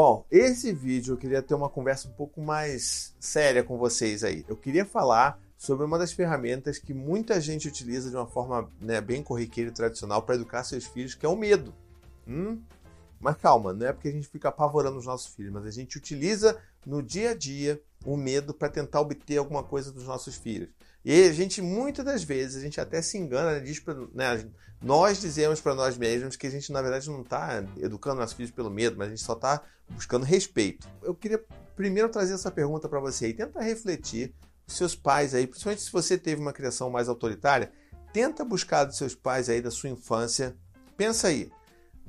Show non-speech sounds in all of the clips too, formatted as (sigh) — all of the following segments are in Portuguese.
Bom, esse vídeo eu queria ter uma conversa um pouco mais séria com vocês aí. Eu queria falar sobre uma das ferramentas que muita gente utiliza de uma forma né, bem corriqueira e tradicional para educar seus filhos, que é o medo. Hum? Mas calma, não é porque a gente fica apavorando os nossos filhos, mas a gente utiliza no dia a dia o medo para tentar obter alguma coisa dos nossos filhos. E a gente, muitas das vezes, a gente até se engana, né, diz pra, né, nós dizemos para nós mesmos que a gente, na verdade, não está educando nossos filhos pelo medo, mas a gente só está buscando respeito. Eu queria primeiro trazer essa pergunta para você e tenta refletir seus pais aí, principalmente se você teve uma criação mais autoritária, tenta buscar dos seus pais aí da sua infância. Pensa aí,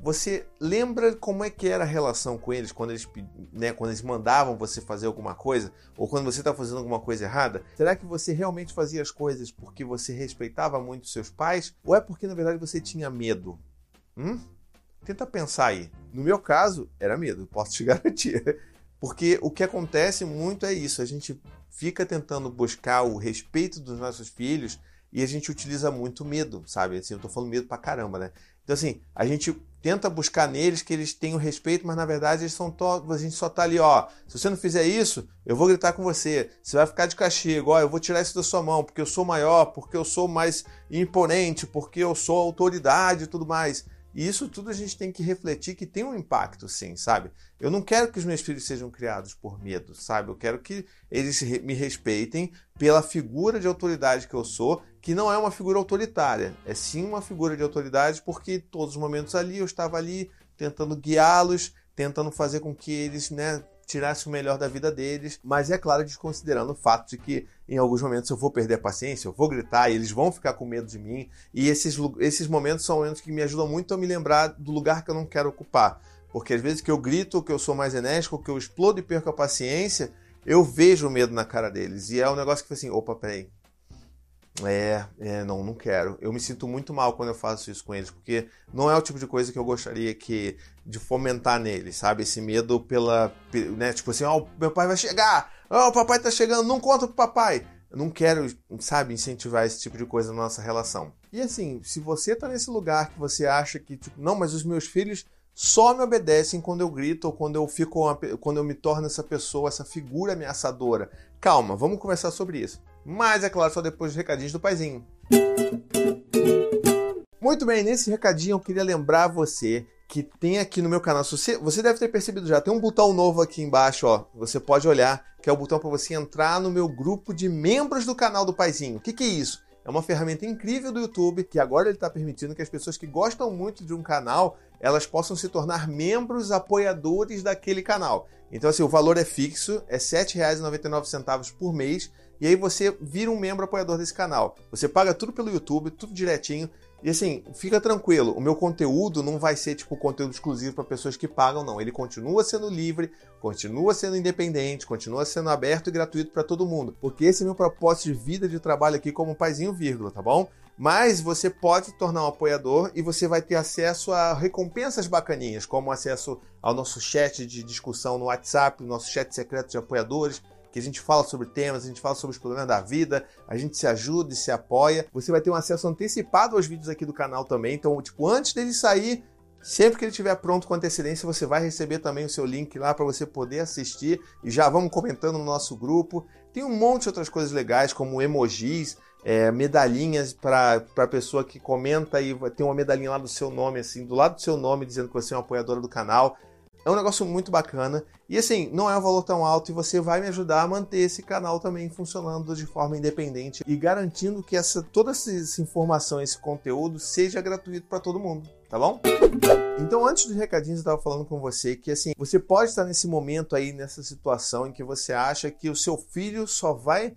você lembra como é que era a relação com eles quando eles, né, quando eles mandavam você fazer alguma coisa ou quando você está fazendo alguma coisa errada? Será que você realmente fazia as coisas porque você respeitava muito seus pais ou é porque na verdade você tinha medo? Hum? Tenta pensar aí. No meu caso, era medo, posso te (laughs) garantir. Porque o que acontece muito é isso, a gente fica tentando buscar o respeito dos nossos filhos e a gente utiliza muito medo, sabe? Assim, eu tô falando medo pra caramba, né? Então, assim, a gente tenta buscar neles que eles tenham respeito, mas na verdade eles são a gente só tá ali, ó. Se você não fizer isso, eu vou gritar com você. Você vai ficar de castigo, ó, eu vou tirar isso da sua mão, porque eu sou maior, porque eu sou mais imponente, porque eu sou autoridade e tudo mais. E isso tudo a gente tem que refletir que tem um impacto, sim, sabe? Eu não quero que os meus filhos sejam criados por medo, sabe? Eu quero que eles me respeitem pela figura de autoridade que eu sou, que não é uma figura autoritária, é sim uma figura de autoridade porque todos os momentos ali eu estava ali tentando guiá-los, tentando fazer com que eles, né, o melhor da vida deles, mas é claro, desconsiderando o fato de que em alguns momentos eu vou perder a paciência, eu vou gritar e eles vão ficar com medo de mim, e esses, esses momentos são momentos que me ajudam muito a me lembrar do lugar que eu não quero ocupar, porque às vezes que eu grito, que eu sou mais enérgico, que eu explodo e perco a paciência, eu vejo o medo na cara deles, e é um negócio que assim, opa, peraí, é, é, não, não quero. Eu me sinto muito mal quando eu faço isso com eles, porque não é o tipo de coisa que eu gostaria que de fomentar neles, sabe? Esse medo pela, né? Tipo assim, ó, oh, meu pai vai chegar, ó, oh, o papai tá chegando, não conta pro papai. Eu não quero, sabe, incentivar esse tipo de coisa na nossa relação. E assim, se você tá nesse lugar que você acha que, tipo, não, mas os meus filhos só me obedecem quando eu grito ou quando eu fico uma, quando eu me torno essa pessoa, essa figura ameaçadora. Calma, vamos conversar sobre isso. Mas é claro, só depois dos recadinhos do paizinho. Muito bem, nesse recadinho eu queria lembrar você que tem aqui no meu canal. Você, você deve ter percebido já, tem um botão novo aqui embaixo, ó. Você pode olhar, que é o botão para você entrar no meu grupo de membros do canal do Paizinho. O que, que é isso? É uma ferramenta incrível do YouTube que agora ele está permitindo que as pessoas que gostam muito de um canal elas possam se tornar membros apoiadores daquele canal. Então, assim, o valor é fixo, é R$ 7,99 por mês e aí você vira um membro apoiador desse canal. Você paga tudo pelo YouTube, tudo direitinho. E assim, fica tranquilo, o meu conteúdo não vai ser tipo conteúdo exclusivo para pessoas que pagam, não. Ele continua sendo livre, continua sendo independente, continua sendo aberto e gratuito para todo mundo. Porque esse é meu propósito de vida, de trabalho aqui como paizinho vírgula, tá bom? Mas você pode se tornar um apoiador e você vai ter acesso a recompensas bacaninhas, como acesso ao nosso chat de discussão no WhatsApp, nosso chat secreto de apoiadores que a gente fala sobre temas, a gente fala sobre os problemas da vida, a gente se ajuda e se apoia. Você vai ter um acesso antecipado aos vídeos aqui do canal também. Então, tipo, antes dele sair, sempre que ele estiver pronto com antecedência, você vai receber também o seu link lá para você poder assistir. E já vamos comentando no nosso grupo. Tem um monte de outras coisas legais, como emojis, é, medalhinhas para a pessoa que comenta e ter uma medalhinha lá do seu nome, assim, do lado do seu nome, dizendo que você é uma apoiadora do canal. É um negócio muito bacana. E assim, não é um valor tão alto e você vai me ajudar a manter esse canal também funcionando de forma independente e garantindo que essa, toda essa informação, esse conteúdo seja gratuito para todo mundo, tá bom? Então, antes dos recadinhos, eu estava falando com você que assim, você pode estar nesse momento aí, nessa situação em que você acha que o seu filho só vai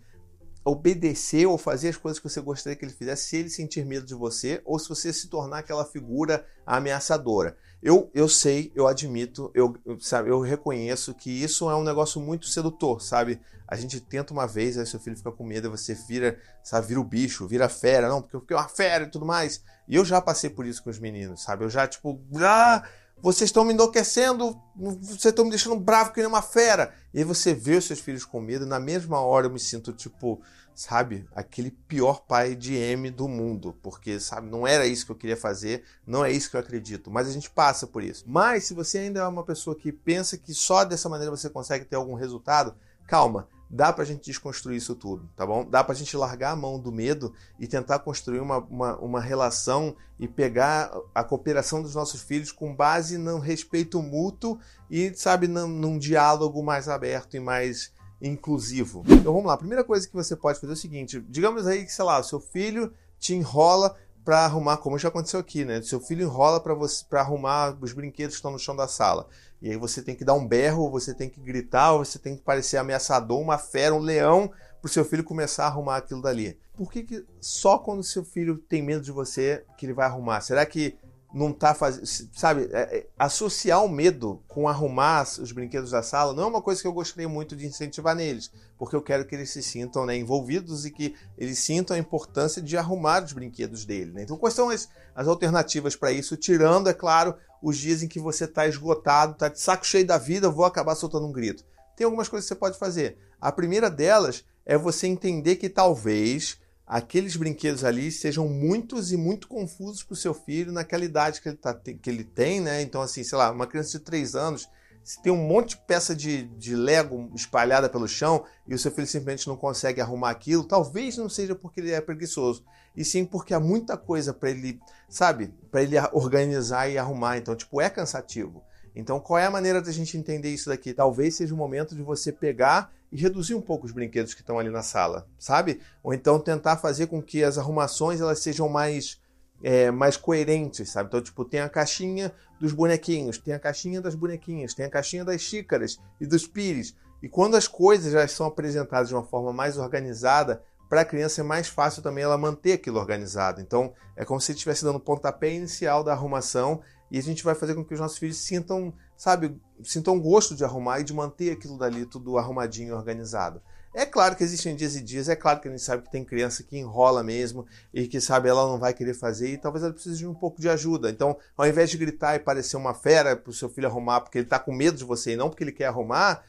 obedecer ou fazer as coisas que você gostaria que ele fizesse se ele sentir medo de você ou se você se tornar aquela figura ameaçadora. Eu, eu sei, eu admito, eu, sabe, eu reconheço que isso é um negócio muito sedutor, sabe? A gente tenta uma vez, aí seu filho fica com medo, você vira, sabe, vira o bicho, vira fera, não, porque eu fiquei uma fera e tudo mais. E eu já passei por isso com os meninos, sabe? Eu já, tipo, ah, vocês estão me enlouquecendo, vocês estão me deixando bravo que nem uma fera. E aí você vê os seus filhos com medo, na mesma hora eu me sinto tipo, sabe, aquele pior pai de M do mundo, porque sabe, não era isso que eu queria fazer, não é isso que eu acredito, mas a gente passa por isso. Mas se você ainda é uma pessoa que pensa que só dessa maneira você consegue ter algum resultado, calma, dá pra gente desconstruir isso tudo, tá bom? Dá pra gente largar a mão do medo e tentar construir uma, uma, uma relação e pegar a cooperação dos nossos filhos com base no respeito mútuo e, sabe, num, num diálogo mais aberto e mais inclusivo. Então vamos lá, a primeira coisa que você pode fazer é o seguinte: digamos aí que, sei lá, o seu filho te enrola para arrumar, como já aconteceu aqui, né? Seu filho enrola para você para arrumar os brinquedos que estão no chão da sala. E aí você tem que dar um berro, você tem que gritar, você tem que parecer ameaçador, uma fera, um leão, para o seu filho começar a arrumar aquilo dali. Por que, que só quando seu filho tem medo de você que ele vai arrumar? Será que não tá fazendo. Sabe, é, é, associar o medo com arrumar os brinquedos da sala não é uma coisa que eu gostaria muito de incentivar neles, porque eu quero que eles se sintam né, envolvidos e que eles sintam a importância de arrumar os brinquedos dele. Né? Então, quais são as, as alternativas para isso? Tirando, é claro, os dias em que você está esgotado, está de saco cheio da vida, vou acabar soltando um grito. Tem algumas coisas que você pode fazer. A primeira delas é você entender que talvez aqueles brinquedos ali sejam muitos e muito confusos para o seu filho naquela idade que ele, tá, que ele tem, né? Então, assim, sei lá, uma criança de 3 anos, se tem um monte de peça de, de Lego espalhada pelo chão e o seu filho simplesmente não consegue arrumar aquilo, talvez não seja porque ele é preguiçoso, e sim porque há muita coisa para ele, sabe, para ele organizar e arrumar. Então, tipo, é cansativo. Então, qual é a maneira da gente entender isso daqui? Talvez seja o momento de você pegar e reduzir um pouco os brinquedos que estão ali na sala, sabe? Ou então tentar fazer com que as arrumações elas sejam mais é, mais coerentes, sabe? Então, tipo, tem a caixinha dos bonequinhos, tem a caixinha das bonequinhas, tem a caixinha das xícaras e dos pires. E quando as coisas já são apresentadas de uma forma mais organizada, para a criança é mais fácil também ela manter aquilo organizado. Então, é como se estivesse dando o pontapé inicial da arrumação e a gente vai fazer com que os nossos filhos sintam, sabe, sintam gosto de arrumar e de manter aquilo dali tudo arrumadinho, organizado. É claro que existem dias e dias, é claro que a gente sabe que tem criança que enrola mesmo e que sabe ela não vai querer fazer e talvez ela precise de um pouco de ajuda. Então, ao invés de gritar e parecer uma fera para o seu filho arrumar porque ele está com medo de você e não porque ele quer arrumar,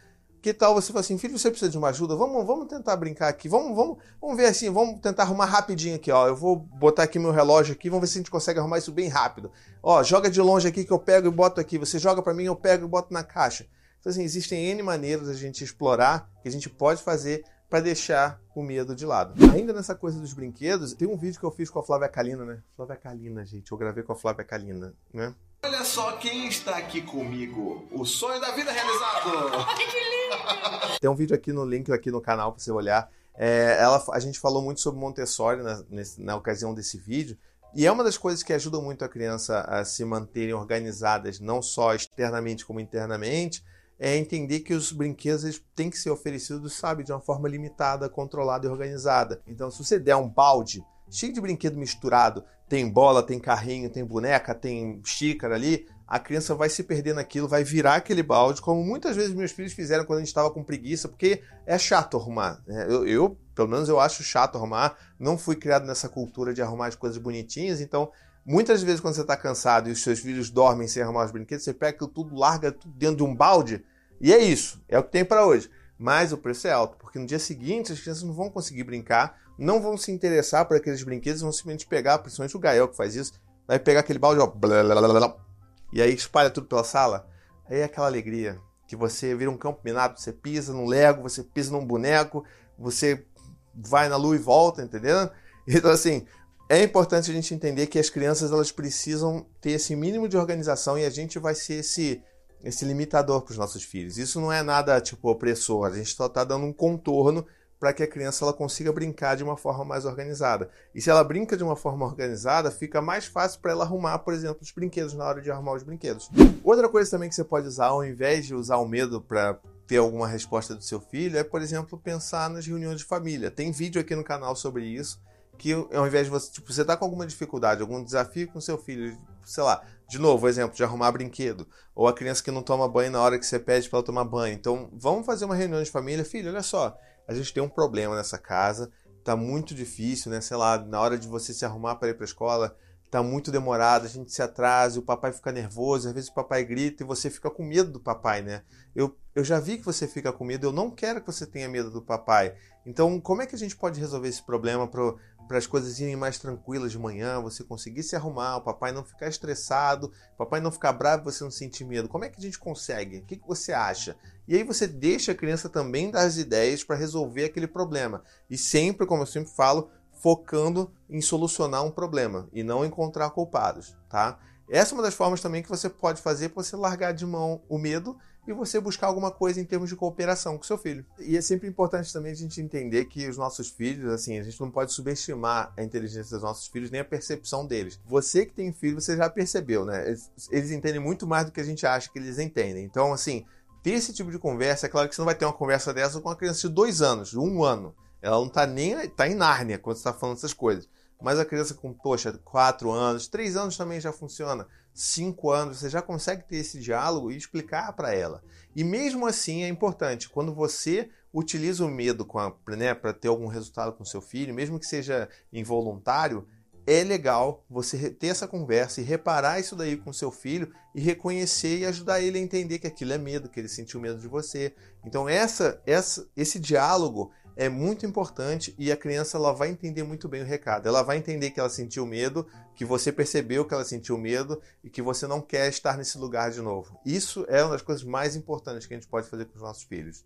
que tal você falar assim, filho, você precisa de uma ajuda? Vamos, vamos tentar brincar aqui. Vamos, vamos, vamos ver assim, vamos tentar arrumar rapidinho aqui, ó. Eu vou botar aqui meu relógio aqui, vamos ver se a gente consegue arrumar isso bem rápido. Ó, joga de longe aqui que eu pego e boto aqui. Você joga para mim, eu pego e boto na caixa. Então assim, existem N maneiras da gente explorar que a gente pode fazer para deixar o medo de lado. Ainda nessa coisa dos brinquedos, tem um vídeo que eu fiz com a Flávia Kalina, né? Flávia Kalina, gente, eu gravei com a Flávia Kalina, né? Olha só quem está aqui comigo. O sonho da vida realizado. (laughs) Ai, que lindo! Tem um vídeo aqui no link aqui no canal para você olhar. É, ela, a gente falou muito sobre Montessori na, na ocasião desse vídeo. E é uma das coisas que ajudam muito a criança a se manterem organizadas, não só externamente como internamente, é entender que os brinquedos têm que ser oferecidos, sabe, de uma forma limitada, controlada e organizada. Então, se você der um balde cheio de brinquedo misturado, tem bola, tem carrinho, tem boneca, tem xícara ali, a criança vai se perder naquilo, vai virar aquele balde, como muitas vezes meus filhos fizeram quando a gente estava com preguiça, porque é chato arrumar. Né? Eu, eu, pelo menos, eu acho chato arrumar. Não fui criado nessa cultura de arrumar as coisas bonitinhas, então muitas vezes quando você está cansado e os seus filhos dormem sem arrumar os brinquedos, você pega aquilo tudo, larga tudo dentro de um balde e é isso, é o que tem para hoje. Mas o preço é alto, porque no dia seguinte as crianças não vão conseguir brincar, não vão se interessar por aqueles brinquedos, vão simplesmente pegar, principalmente o Gael que faz isso, vai pegar aquele balde, ó, blá, blá, blá, e aí espalha tudo pela sala. Aí é aquela alegria que você vira um campo minado, você pisa num Lego, você pisa num boneco, você vai na lua e volta, entendeu? Então assim, é importante a gente entender que as crianças elas precisam ter esse mínimo de organização e a gente vai ser esse esse limitador para os nossos filhos. Isso não é nada tipo opressor, a gente só está dando um contorno para que a criança ela consiga brincar de uma forma mais organizada. E se ela brinca de uma forma organizada, fica mais fácil para ela arrumar, por exemplo, os brinquedos na hora de arrumar os brinquedos. Outra coisa também que você pode usar, ao invés de usar o medo para ter alguma resposta do seu filho, é, por exemplo, pensar nas reuniões de família. Tem vídeo aqui no canal sobre isso que ao invés de você, tipo, você tá com alguma dificuldade, algum desafio com seu filho, sei lá, de novo, exemplo de arrumar brinquedo, ou a criança que não toma banho na hora que você pede para ela tomar banho. Então, vamos fazer uma reunião de família, filho, olha só, a gente tem um problema nessa casa, tá muito difícil, né? Sei lá, na hora de você se arrumar para ir para a escola, está muito demorado, a gente se atrasa, o papai fica nervoso, às vezes o papai grita e você fica com medo do papai, né? Eu, eu já vi que você fica com medo, eu não quero que você tenha medo do papai. Então, como é que a gente pode resolver esse problema para as coisas irem mais tranquilas de manhã, você conseguir se arrumar, o papai não ficar estressado, o papai não ficar bravo, você não sentir medo? Como é que a gente consegue? O que, que você acha? E aí você deixa a criança também dar as ideias para resolver aquele problema. E sempre, como eu sempre falo, focando em solucionar um problema e não encontrar culpados, tá? Essa é uma das formas também que você pode fazer para você largar de mão o medo e você buscar alguma coisa em termos de cooperação com seu filho. E é sempre importante também a gente entender que os nossos filhos, assim, a gente não pode subestimar a inteligência dos nossos filhos nem a percepção deles. Você que tem filho, você já percebeu, né? Eles, entendem muito mais do que a gente acha que eles entendem. Então, assim, ter esse tipo de conversa, é claro que você não vai ter uma conversa dessa com uma criança de dois anos, de um ano. Ela não tá nem. tá em Nárnia quando você tá falando essas coisas. Mas a criança com, poxa, 4 anos, 3 anos também já funciona, 5 anos, você já consegue ter esse diálogo e explicar para ela. E mesmo assim é importante, quando você utiliza o medo né, para ter algum resultado com seu filho, mesmo que seja involuntário, é legal você ter essa conversa e reparar isso daí com seu filho e reconhecer e ajudar ele a entender que aquilo é medo, que ele sentiu medo de você. Então essa, essa esse diálogo é muito importante e a criança ela vai entender muito bem o recado. Ela vai entender que ela sentiu medo, que você percebeu que ela sentiu medo e que você não quer estar nesse lugar de novo. Isso é uma das coisas mais importantes que a gente pode fazer com os nossos filhos.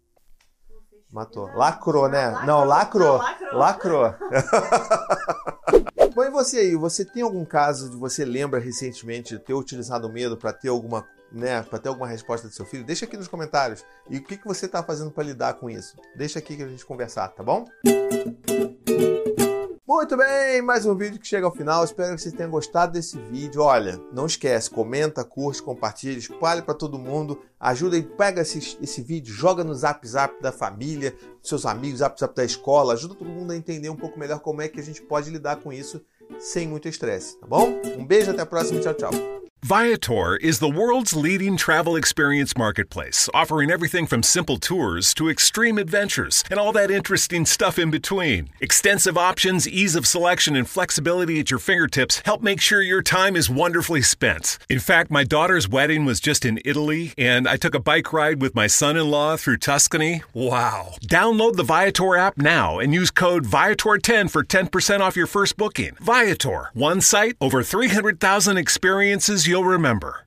Matou. Lacrou, né? Não, lacrou. Lacrou. (laughs) Bom, e você aí? Você tem algum caso de você lembra recentemente de ter utilizado o medo para ter alguma né, para ter alguma resposta do seu filho, deixa aqui nos comentários. E o que, que você está fazendo para lidar com isso? Deixa aqui que a gente conversar, tá bom? Muito bem, mais um vídeo que chega ao final. Espero que vocês tenham gostado desse vídeo. Olha, não esquece, comenta, curte, compartilha, espalhe para todo mundo. Ajuda e pega esse, esse vídeo, joga no Zap Zap da família, dos seus amigos, Zap Zap da escola. Ajuda todo mundo a entender um pouco melhor como é que a gente pode lidar com isso sem muito estresse, tá bom? Um beijo, até a próxima, tchau, tchau. Viator is the world's leading travel experience marketplace, offering everything from simple tours to extreme adventures and all that interesting stuff in between. Extensive options, ease of selection, and flexibility at your fingertips help make sure your time is wonderfully spent. In fact, my daughter's wedding was just in Italy, and I took a bike ride with my son in law through Tuscany. Wow. Download the Viator app now and use code Viator10 for 10% off your first booking. Viator, one site, over 300,000 experiences you'll remember.